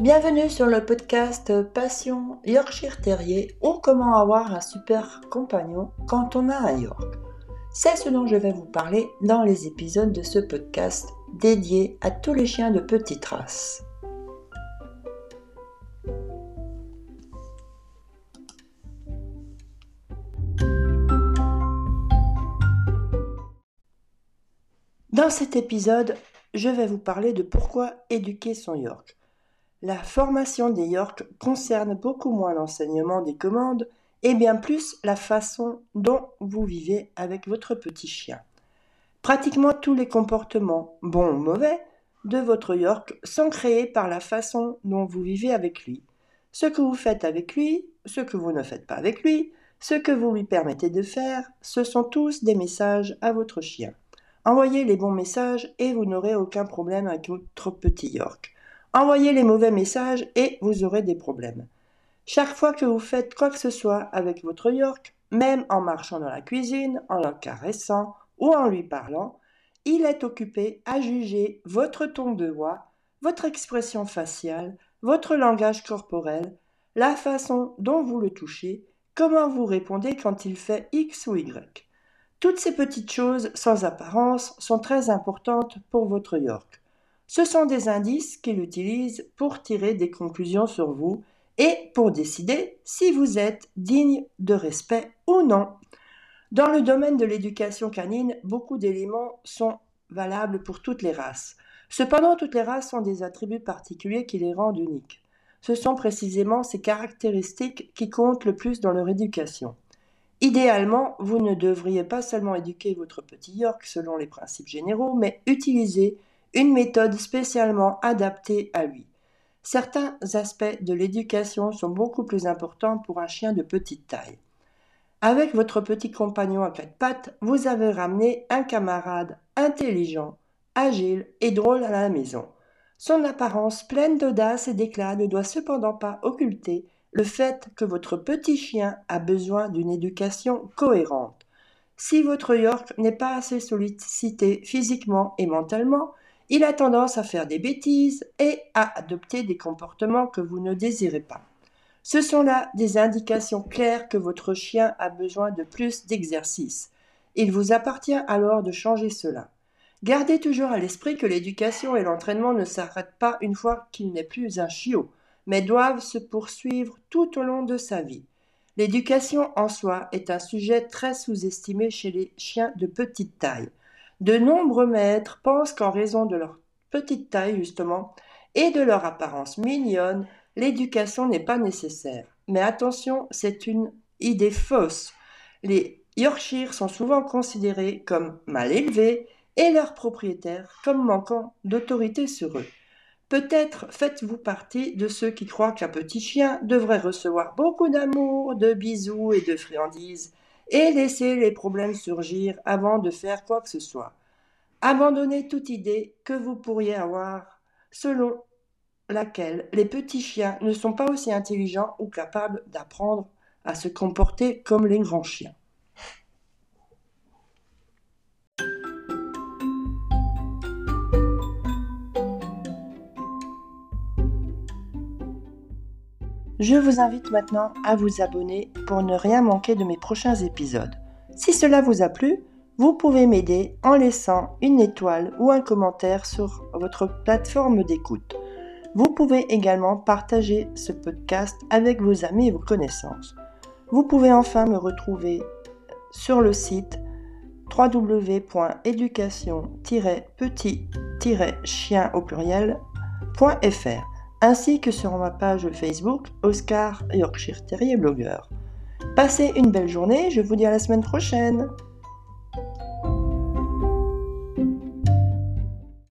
Bienvenue sur le podcast Passion Yorkshire Terrier ou comment avoir un super compagnon quand on a un York. C'est ce dont je vais vous parler dans les épisodes de ce podcast dédié à tous les chiens de petite race. Dans cet épisode, je vais vous parler de pourquoi éduquer son York. La formation des Yorks concerne beaucoup moins l'enseignement des commandes et bien plus la façon dont vous vivez avec votre petit chien. Pratiquement tous les comportements, bons ou mauvais, de votre York sont créés par la façon dont vous vivez avec lui. Ce que vous faites avec lui, ce que vous ne faites pas avec lui, ce que vous lui permettez de faire, ce sont tous des messages à votre chien. Envoyez les bons messages et vous n'aurez aucun problème avec votre petit York. Envoyez les mauvais messages et vous aurez des problèmes. Chaque fois que vous faites quoi que ce soit avec votre York, même en marchant dans la cuisine, en le caressant ou en lui parlant, il est occupé à juger votre ton de voix, votre expression faciale, votre langage corporel, la façon dont vous le touchez, comment vous répondez quand il fait X ou Y. Toutes ces petites choses sans apparence sont très importantes pour votre York. Ce sont des indices qu'il utilise pour tirer des conclusions sur vous et pour décider si vous êtes digne de respect ou non. Dans le domaine de l'éducation canine, beaucoup d'éléments sont valables pour toutes les races. Cependant, toutes les races ont des attributs particuliers qui les rendent uniques. Ce sont précisément ces caractéristiques qui comptent le plus dans leur éducation. Idéalement, vous ne devriez pas seulement éduquer votre petit York selon les principes généraux, mais utiliser une méthode spécialement adaptée à lui. Certains aspects de l'éducation sont beaucoup plus importants pour un chien de petite taille. Avec votre petit compagnon à quatre pattes, vous avez ramené un camarade intelligent, agile et drôle à la maison. Son apparence pleine d'audace et d'éclat ne doit cependant pas occulter le fait que votre petit chien a besoin d'une éducation cohérente. Si votre York n'est pas assez sollicité physiquement et mentalement, il a tendance à faire des bêtises et à adopter des comportements que vous ne désirez pas. Ce sont là des indications claires que votre chien a besoin de plus d'exercice. Il vous appartient alors de changer cela. Gardez toujours à l'esprit que l'éducation et l'entraînement ne s'arrêtent pas une fois qu'il n'est plus un chiot, mais doivent se poursuivre tout au long de sa vie. L'éducation en soi est un sujet très sous-estimé chez les chiens de petite taille. De nombreux maîtres pensent qu'en raison de leur petite taille, justement, et de leur apparence mignonne, l'éducation n'est pas nécessaire. Mais attention, c'est une idée fausse. Les Yorkshire sont souvent considérés comme mal élevés et leurs propriétaires comme manquant d'autorité sur eux. Peut-être faites-vous partie de ceux qui croient qu'un petit chien devrait recevoir beaucoup d'amour, de bisous et de friandises, et laisser les problèmes surgir avant de faire quoi que ce soit. Abandonnez toute idée que vous pourriez avoir selon laquelle les petits chiens ne sont pas aussi intelligents ou capables d'apprendre à se comporter comme les grands chiens. Je vous invite maintenant à vous abonner pour ne rien manquer de mes prochains épisodes. Si cela vous a plu, vous pouvez m'aider en laissant une étoile ou un commentaire sur votre plateforme d'écoute. Vous pouvez également partager ce podcast avec vos amis et vos connaissances. Vous pouvez enfin me retrouver sur le site www.éducation-petit-chien au pluriel.fr ainsi que sur ma page Facebook Oscar Yorkshire Terrier Blogueur. Passez une belle journée, je vous dis à la semaine prochaine